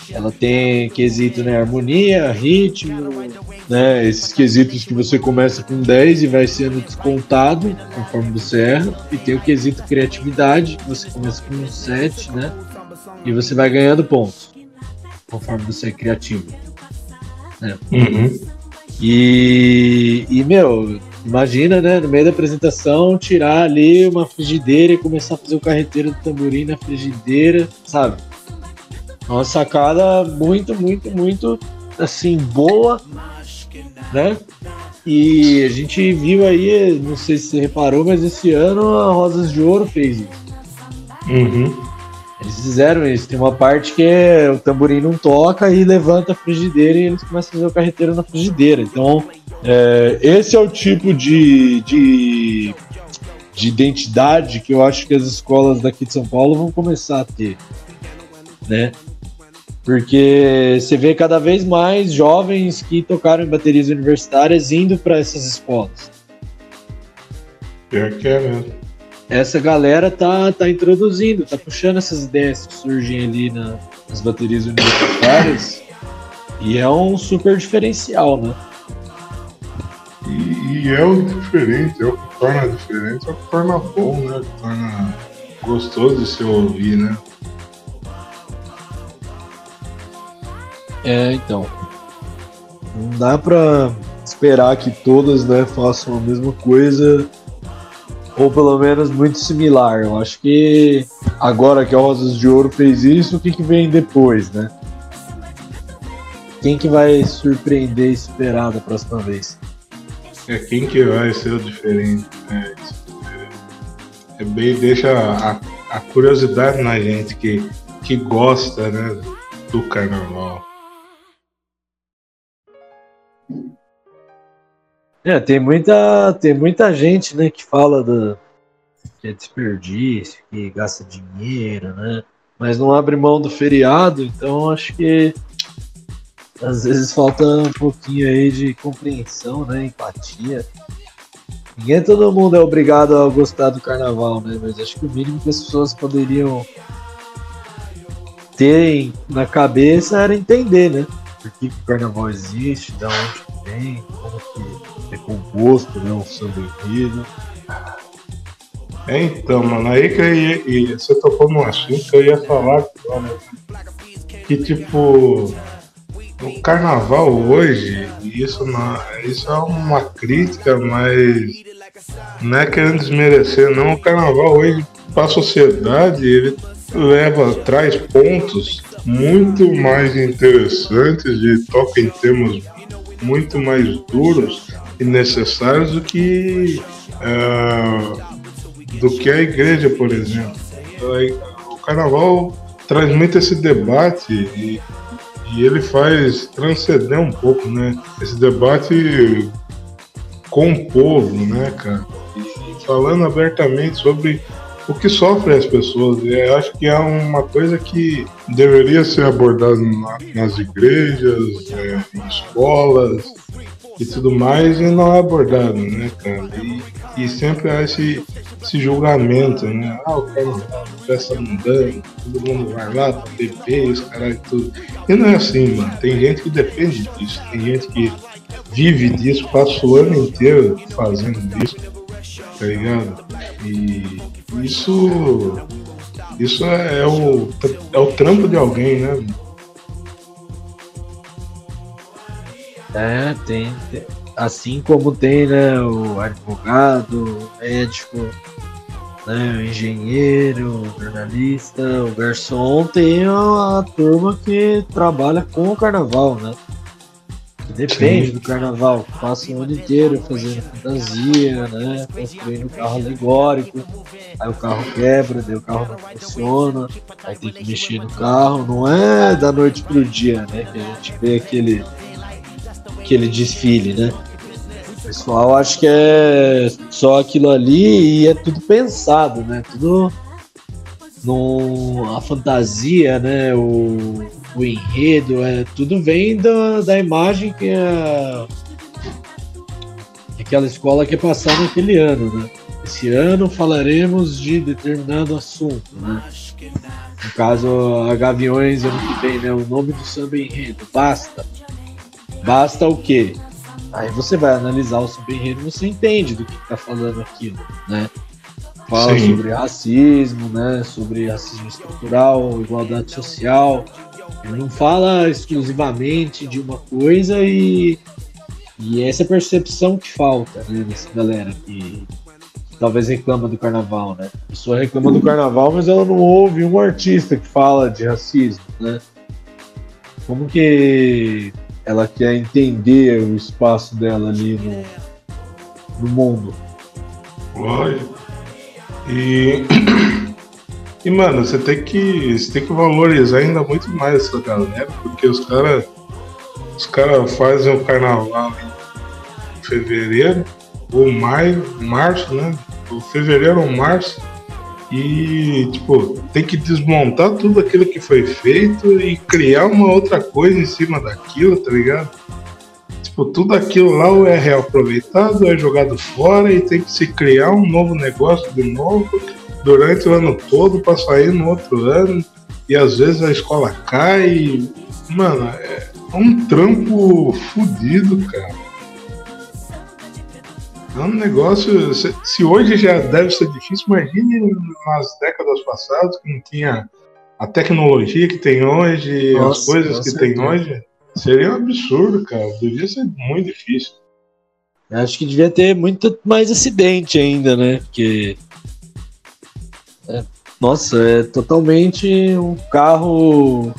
Ela tem quesito, né? Harmonia, ritmo, né? Esses quesitos que você começa com 10 e vai sendo descontado conforme você erra. E tem o quesito criatividade, que você começa com 7, né? E você vai ganhando pontos conforme você é criativo. Né? Uhum. E, e, meu, imagina, né, no meio da apresentação, tirar ali uma frigideira e começar a fazer o carreteiro do tamborim na frigideira, sabe? Uma sacada muito, muito, muito, assim, boa, né? E a gente viu aí, não sei se você reparou, mas esse ano a Rosas de Ouro fez isso. Uhum. Eles fizeram isso. Tem uma parte que é, o tamborim não toca e levanta a frigideira e eles começam a fazer o carreteiro na frigideira. Então, é, esse é o tipo de, de, de identidade que eu acho que as escolas daqui de São Paulo vão começar a ter. Né? Porque você vê cada vez mais jovens que tocaram em baterias universitárias indo para essas escolas. Pior que é mesmo essa galera tá, tá introduzindo, tá puxando essas ideias que surgem ali na, nas baterias universitárias e é um super diferencial, né? E, e, é o diferente, é o que torna diferente, é o que torna bom, né? Que torna gostoso de se ouvir, né? É, então. Não dá pra esperar que todas né, façam a mesma coisa ou pelo menos muito similar. Eu acho que agora que a Rosas de Ouro fez isso, o que, que vem depois, né? Quem que vai surpreender e esperar da próxima vez? É quem que vai ser o diferente, né? É bem, deixa a, a curiosidade na gente que, que gosta, né, do carnaval. É, tem muita, tem muita gente, né, que fala do, que é desperdício, que gasta dinheiro, né? Mas não abre mão do feriado, então acho que às vezes falta um pouquinho aí de compreensão, né, empatia. Ninguém todo mundo é obrigado a gostar do carnaval, né? Mas acho que o mínimo que as pessoas poderiam ter na cabeça era entender, né? Por que, o carnaval existe, de onde vem, como que é composto, né? Um samba enredo. É, então, mano, aí que eu ia, e você tocou num assunto que eu ia falar que tipo o carnaval hoje, isso não, isso é uma crítica, mas não é querendo desmerecer, não. O carnaval hoje para a sociedade ele leva, traz pontos muito mais interessantes de toca em termos muito mais duros e necessários do que uh, do que a igreja, por exemplo. O carnaval traz muito esse debate e, e ele faz transcender um pouco, né? Esse debate com o povo, né, cara? E falando abertamente sobre o que sofrem as pessoas. Eu acho que é uma coisa que deveria ser abordada nas igrejas, é, em escolas, e tudo mais, e não é abordado, né, cara? E, e sempre há esse, esse julgamento, né? Ah, o cara festa mundana, todo mundo vai lá pra beber, os caras tudo. E não é assim, mano. Tem gente que depende disso, tem gente que vive disso, passa o ano inteiro fazendo isso, tá ligado? E isso Isso é, é o, é o trampo de alguém, né? É, tem, tem. Assim como tem, né, o advogado, o médico, né, o engenheiro, o jornalista, o garçom, tem a, a turma que trabalha com o carnaval, né? Depende Sim. do carnaval, passa o ano inteiro fazendo fantasia, né? Construindo carro alegórico, aí o carro quebra, daí o carro não funciona, aí tem que mexer no carro, não é da noite pro dia, né? Que a gente vê aquele, aquele desfile, né? O pessoal acha que é só aquilo ali e é tudo pensado, né? Tudo no, a fantasia, né? O, o enredo, é, tudo vem da, da imagem que a, aquela escola quer passar naquele ano, né? Esse ano falaremos de determinado assunto, né? No caso, a Gaviões, ano que vem, né? O nome do samba enredo, basta. Basta o quê? Aí você vai analisar o samba enredo, você entende do que está falando aquilo, né? Fala Sim. sobre racismo, né? Sobre racismo estrutural, igualdade social, ele não fala exclusivamente de uma coisa e, e essa percepção que falta né, nessa galera que talvez reclama do carnaval, né? A pessoa reclama do carnaval, mas ela não ouve um artista que fala de racismo, né? Como que ela quer entender o espaço dela ali no, no mundo? Olha. E E, mano, você tem que, você tem que valorizar ainda muito mais essa galera, porque os caras os cara fazem o carnaval em fevereiro, ou maio, março, né? Ou fevereiro ou março. E, tipo, tem que desmontar tudo aquilo que foi feito e criar uma outra coisa em cima daquilo, tá ligado? Tipo, tudo aquilo lá ou é reaproveitado, ou é jogado fora e tem que se criar um novo negócio de novo durante o ano todo para sair no outro ano. E às vezes a escola cai. Mano, é um trampo fodido, cara. É um negócio. Se hoje já deve ser difícil, imagine nas décadas passadas que não tinha a tecnologia que tem hoje, nossa, as coisas que tem hoje. Seria um absurdo, cara. Devia ser muito difícil. Acho que devia ter muito mais acidente ainda, né? Porque é, nossa, é totalmente um carro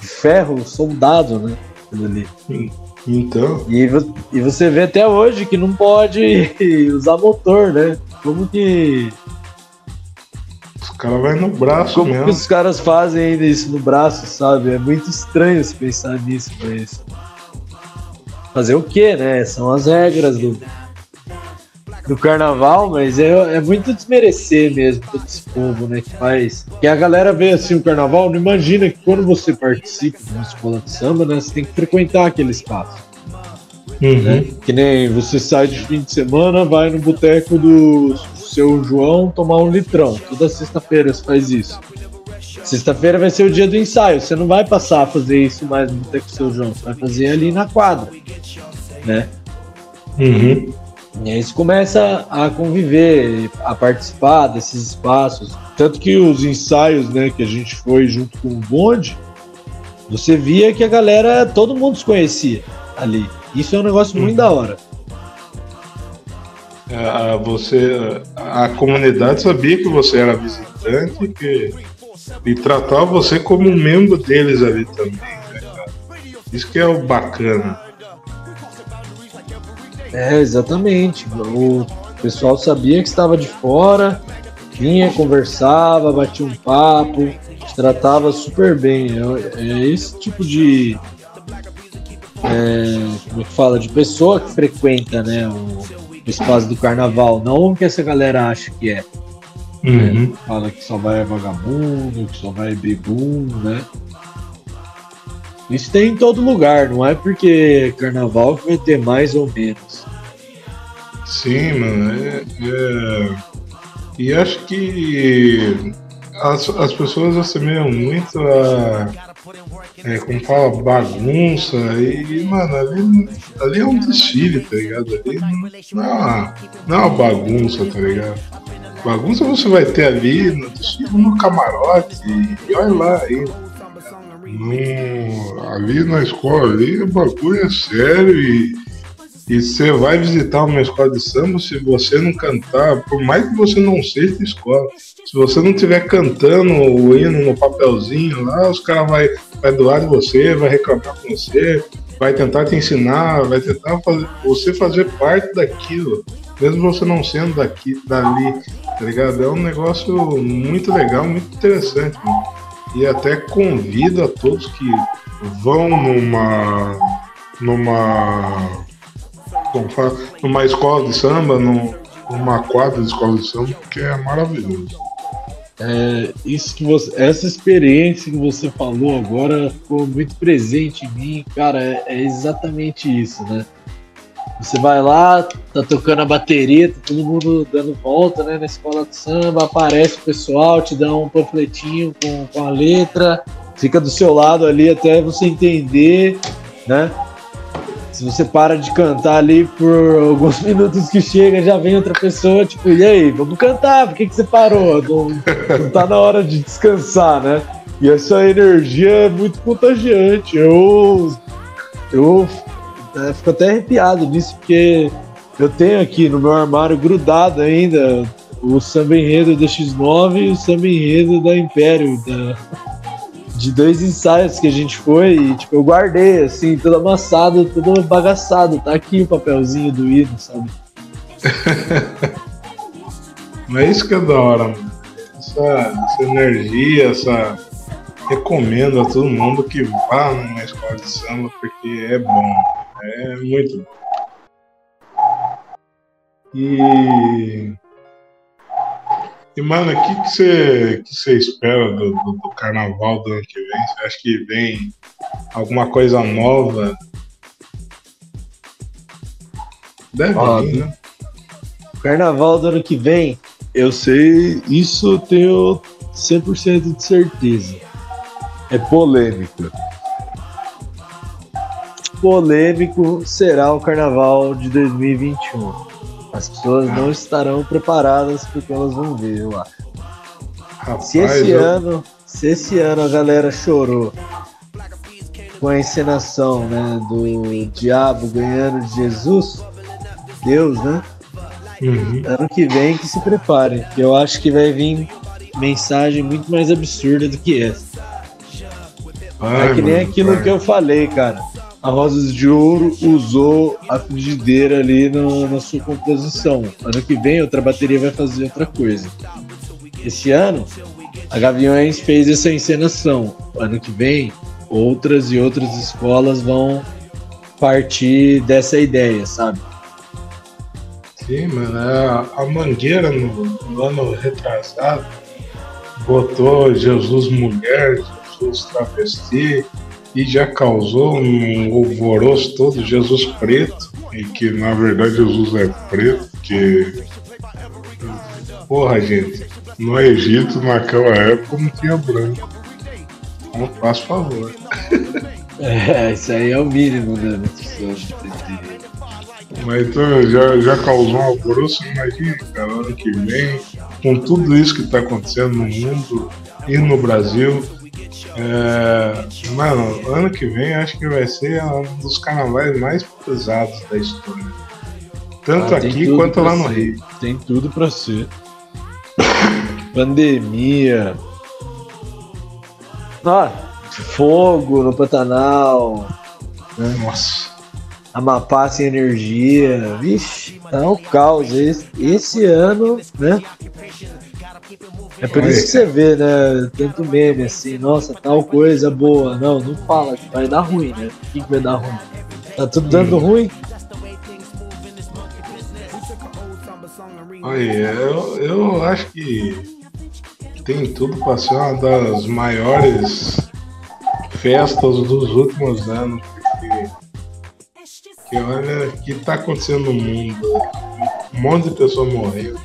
de ferro soldado, né? Ali. Então. E, e você vê até hoje que não pode usar motor, né? Como que. Os caras vão no braço Como mesmo. que os caras fazem ainda isso no braço, sabe? É muito estranho se pensar nisso, mas. Fazer o quê, né? São as regras do, do carnaval, mas é, é muito desmerecer mesmo todo esse povo, né, que faz. Que a galera vê assim o carnaval, não imagina que quando você participa de uma escola de samba, né, você tem que frequentar aquele espaço. Uhum. Né? Que nem você sai de fim de semana, vai no boteco do seu João tomar um litrão. Toda sexta-feira você faz isso. Sexta-feira vai ser o dia do ensaio. Você não vai passar a fazer isso mais no boteco do seu João. Você vai fazer ali na quadra, né? Uhum. E aí você começa a conviver, a participar desses espaços. Tanto que os ensaios né, que a gente foi junto com o bonde, você via que a galera, todo mundo se conhecia ali. Isso é um negócio muito uhum. da hora. A, você, a comunidade sabia que você era visitante que, e tratava você como um membro deles ali também. Né, Isso que é o bacana. É, exatamente. O pessoal sabia que estava de fora, vinha, conversava, batia um papo, tratava super bem. É, é esse tipo de. É, como é que fala? De pessoa que frequenta né, o, espaço do carnaval, não o que essa galera acha que é. Uhum. Né? Fala que só vai vagabundo, que só vai bebum, né? Isso tem em todo lugar, não é porque carnaval que vai ter mais ou menos. Sim, mano. É, é... E acho que as, as pessoas assemelham muito a. É, como fala, bagunça. E, mano, ali, ali é um desfile, tá ligado? Ali não é uma, não é uma bagunça, tá ligado? Bagunça você vai ter ali no, no camarote e olha lá aí. No, ali na escola ali o bagulho é sério e, e você vai visitar uma escola de samba, se você não cantar, por mais que você não seja de escola, se você não estiver cantando o hino no papelzinho lá, os caras vai, vai doar de você, vai reclamar com você, vai tentar te ensinar, vai tentar fazer, você fazer parte daquilo, mesmo você não sendo daqui, dali, tá ligado? É um negócio muito legal, muito interessante, mano. E até convido a todos que vão numa. numa. Fala, numa escola de samba, numa quadra de escola de samba, que é maravilhoso. É, isso que você, essa experiência que você falou agora ficou muito presente em mim, cara. É, é, exatamente isso, né? Você vai lá, tá tocando a bateria, tá todo mundo dando volta, né? Na escola de samba, aparece o pessoal, te dá um panfletinho com, com a letra, fica do seu lado ali até você entender, né? Se você para de cantar ali por alguns minutos que chega, já vem outra pessoa, tipo, e aí, vamos cantar, por que, que você parou? Não, não tá na hora de descansar, né? E essa energia é muito contagiante. Eu, eu é, fico até arrepiado nisso, porque eu tenho aqui no meu armário grudado ainda o samba enredo da X9 e o samba enredo da Império, da, de dois ensaios que a gente foi e, tipo, eu guardei, assim, todo amassado, todo bagaçado. Tá aqui o papelzinho do hino, sabe? Mas é isso que é da hora, mano. Essa, essa energia, essa. Recomendo a todo mundo que vá numa escola de samba, porque é bom. É muito bom. E e, mano, o que você que espera do, do, do, carnaval do ano que vem? Você acha que vem alguma coisa nova? Deve Ó, vir, né? Carnaval do ano que vem, eu sei, isso eu tenho 100% de certeza. É polêmico. Polêmico será o carnaval de 2021. As pessoas não estarão preparadas porque elas vão ver, eu acho. Rapaz, se esse eu... ano, se esse ano a galera chorou com a encenação, né, do diabo ganhando de Jesus, Deus, né? Uhum. Ano que vem que se prepare, que eu acho que vai vir mensagem muito mais absurda do que essa. Ai, é que nem mano, aquilo que eu falei, cara a Rosas de Ouro usou a frigideira ali na sua composição. Ano que vem, outra bateria vai fazer outra coisa. Esse ano, a Gaviões fez essa encenação. Ano que vem, outras e outras escolas vão partir dessa ideia, sabe? Sim, mano. A, a Mangueira, no, no ano retrasado, botou Jesus mulher, Jesus travesti e já causou um alvoroço todo Jesus preto, e que na verdade Jesus é preto, que porra gente, no Egito naquela época não tinha branco. Não faço favor. É, isso aí é o mínimo, né? Mas então já, já causou um alvoroço, imagina, cara, ano que vem, com tudo isso que está acontecendo no mundo e no Brasil, é, mano, ano que vem acho que vai ser um dos carnavais mais pesados da história. Tanto ah, aqui quanto lá no ser. Rio. Tem tudo para ser. Pandemia. Ah, fogo no Pantanal. Né? Nossa. Amapá sem energia. Vixe, tá um caos. Esse, esse ano, né? É por isso que você vê, né? Tanto meme assim, nossa, tal coisa boa. Não, não fala que vai dar ruim, né? O que, vai dar ruim? Tá tudo dando hum. ruim? Olha, eu, eu acho que tem tudo para ser uma das maiores festas dos últimos anos, porque que olha o que tá acontecendo no mundo. Um monte de pessoas morrendo.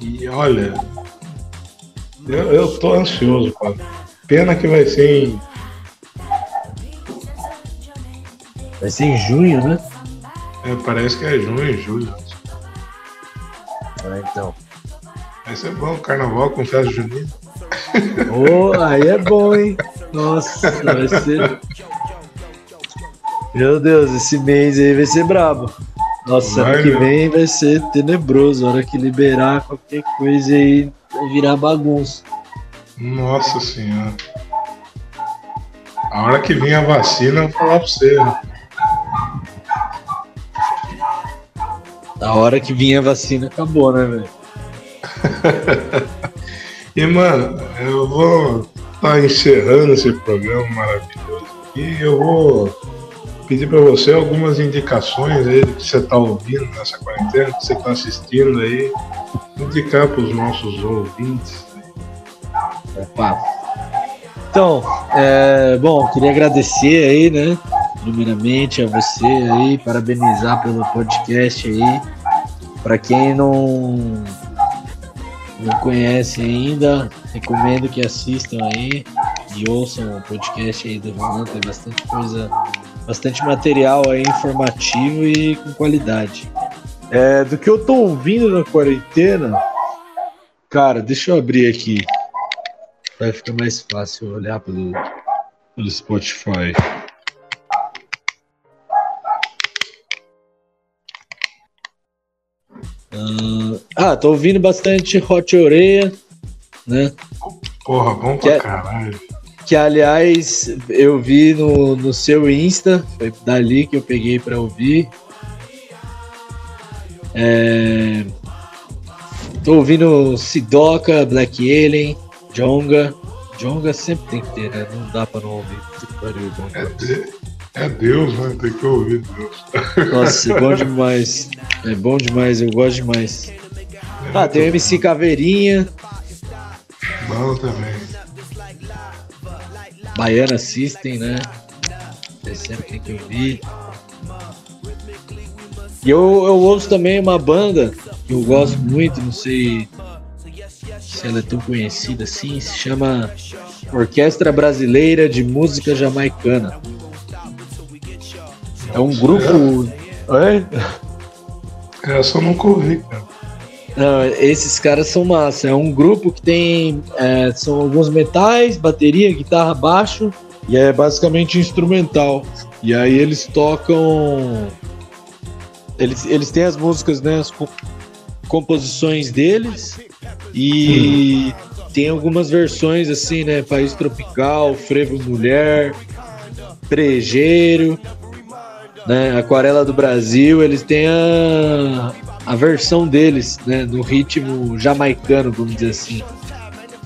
E olha, eu, eu tô ansioso, cara. Pena que vai ser em. Vai ser em junho, né? É, parece que é junho, julho. então. Vai ser bom, carnaval com festa junina. Oh, aí é bom, hein? Nossa, vai ser. Meu Deus, esse mês aí vai ser brabo. Nossa, ano que vem vai ser tenebroso. A hora que liberar qualquer coisa aí, vai virar bagunça. Nossa senhora. A hora que vir a vacina, eu vou falar pra você. né? A hora que vinha a vacina, acabou, né, velho? E, mano, eu vou estar encerrando esse programa maravilhoso aqui. Eu vou pedir para você algumas indicações aí do que você está ouvindo nessa quarentena, que você está assistindo aí. Indicar para os nossos ouvintes. Opa. Então, é, bom, queria agradecer aí, né? Primeiramente a você aí, parabenizar pelo podcast aí. Para quem não não conhece ainda, recomendo que assistam aí e ouçam o podcast aí do Ronan, tem bastante coisa, bastante material aí informativo e com qualidade. É, do que eu tô ouvindo na quarentena, cara, deixa eu abrir aqui. Vai ficar mais fácil olhar pelo, pelo Spotify. Ah, tô ouvindo bastante Hot Oreia, né? Porra, bom Que pra é- caralho. Que aliás eu vi no, no seu Insta, foi dali que eu peguei pra ouvir. É... Tô ouvindo Sidoca, Black Alien, Jonga. Jonga sempre tem que ter, né? Não dá pra não ouvir. É, de- é Deus, né? Tem que ouvir Deus. Nossa, é bom demais. É bom demais, eu gosto demais. Ah, tem o MC Caveirinha, Bom também. Baiana System, né? Você sempre tem que ouvir. E eu, eu ouço também uma banda que eu gosto muito, não sei se ela é tão conhecida assim, se chama Orquestra Brasileira de Música Jamaicana. É um grupo. É? Essa eu nunca ouvi, cara. Não, esses caras são massa. É um grupo que tem. é, são alguns metais, bateria, guitarra, baixo. E é basicamente instrumental. E aí eles tocam. Eles, eles têm as músicas, né? As co- composições deles. E tem algumas versões assim, né? País Tropical, Frevo Mulher, Prejeiro, né? Aquarela do Brasil. Eles têm a, a versão deles, né? No ritmo jamaicano, vamos dizer assim.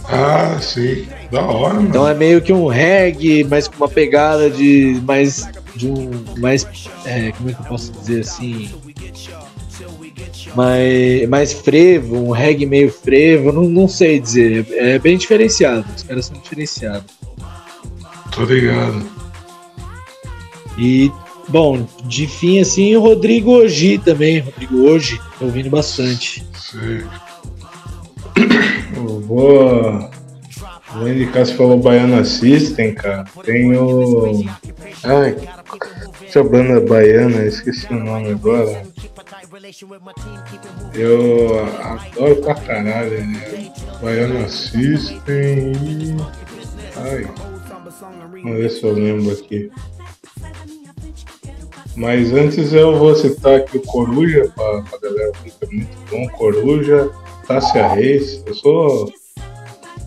Ah, sim. Da hora, mano. Então é meio que um reggae, mas com uma pegada de mais de um mais é, como é que eu posso dizer assim mais, mais frevo, um reggae meio frevo, não, não sei dizer, é bem diferenciado, os caras são diferenciados. Tô ligado. E bom, de fim assim, o Rodrigo Oji também, Rodrigo Oji, tô ouvindo bastante. Sei. Eu vou, vou indicar, você falou Baiana System, cara. Tem o. Ai, essa banda baiana, esqueci o nome agora. Eu adoro pra caralho, né? Baiana System. Ai, vamos ver se eu lembro aqui. Mas antes eu vou citar aqui o Coruja pra, pra galera é muito bom. Coruja, Tássia Reis. Eu sou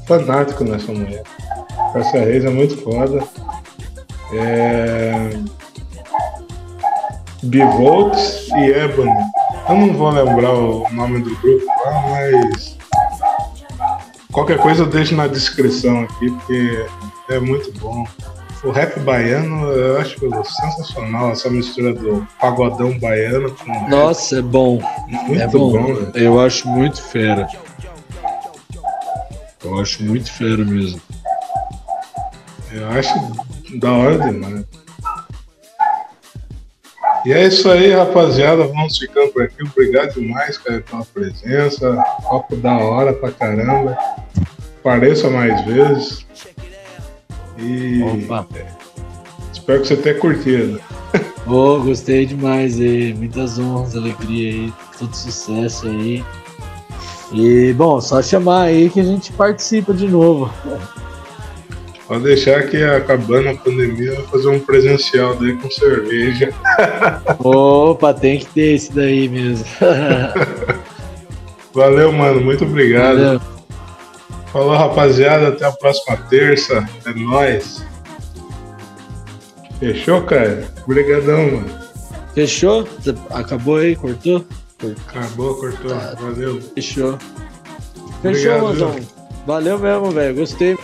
fanático nessa mulher. Tássia Reis é muito foda. É... E Ebony. Eu não vou lembrar o nome do grupo lá, mas qualquer coisa eu deixo na descrição aqui, porque é muito bom. O rap baiano eu acho sensacional, essa mistura do pagodão baiano com rap. Nossa, é bom. muito é bom. bom, velho. eu acho muito fera. Eu acho muito fera mesmo. Eu acho da hora demais. E é isso aí, rapaziada. Vamos ficando por aqui. Obrigado demais, cara, pela presença. Papo da hora pra caramba. Pareça mais vezes. E Opa. espero que você tenha curtido. Ô, gostei demais aí. Muitas honras, alegria aí. Todo sucesso aí. E, bom, só chamar aí que a gente participa de novo. Pode deixar que acabando a pandemia vai fazer um presencial daí com cerveja. Opa, tem que ter esse daí mesmo. Valeu, mano. Muito obrigado. Valeu. Falou, rapaziada. Até a próxima terça. É nóis. Fechou, cara? Obrigadão, mano. Fechou? Acabou aí? Cortou? Acabou, cortou. Tá. Valeu. Fechou. Fechou, Obrigado, Valeu mesmo, velho. Gostei.